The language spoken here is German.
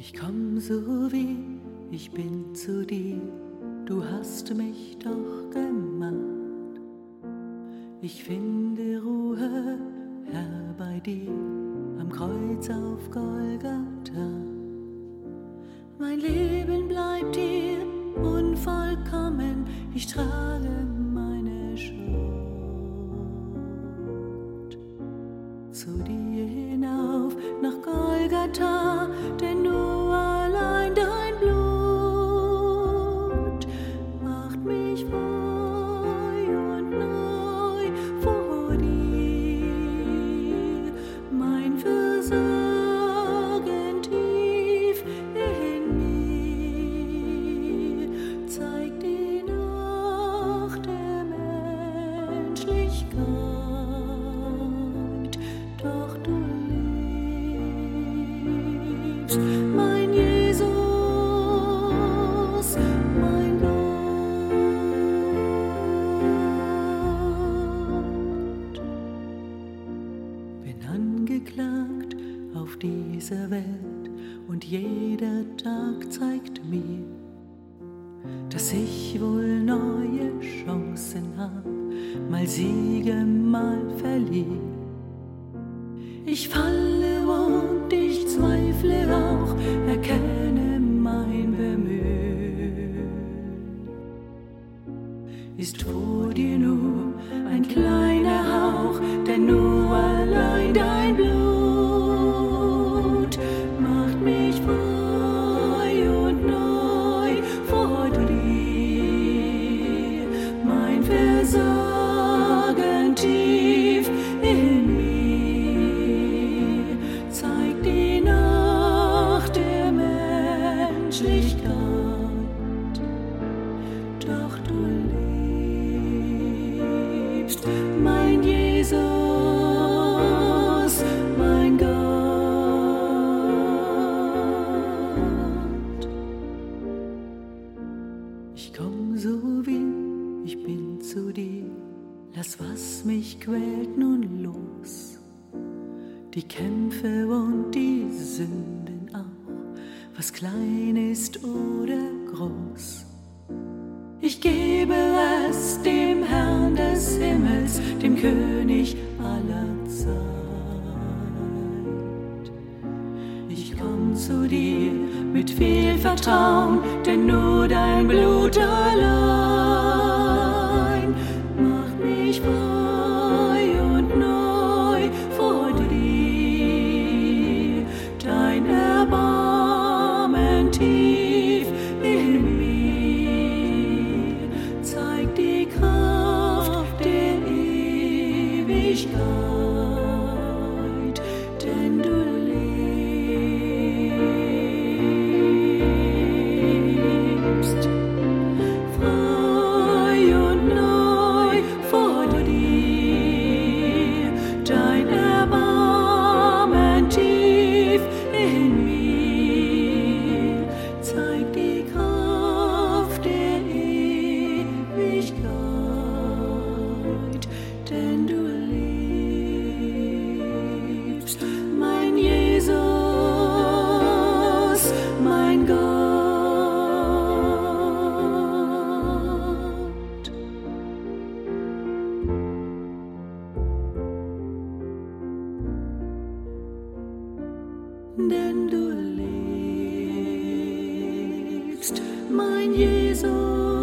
Ich komm so wie ich bin zu dir, du hast mich doch gemacht. Ich finde Ruhe, Herr, bei dir am Kreuz auf Golgatha. Mein Leben bleibt dir unvollkommen, ich trage meine Schuld. Zu dir zeigt mir, dass ich wohl neue Chancen hab, mal siege, mal verliere. Ich falle und ich zweifle auch, erkenne mein Bemühen. Ist vor dir nur ein kleiner Hauch, denn nur allein dein Blut macht mich frei und neu vor dir. Mein Versagen was klein ist oder groß. Ich gebe es Herrn des Himmels, dem König aller Zeit. Ich komm zu dir mit viel Vertrauen, denn nur dein Blut allein Ewigkeit, mein Jesus,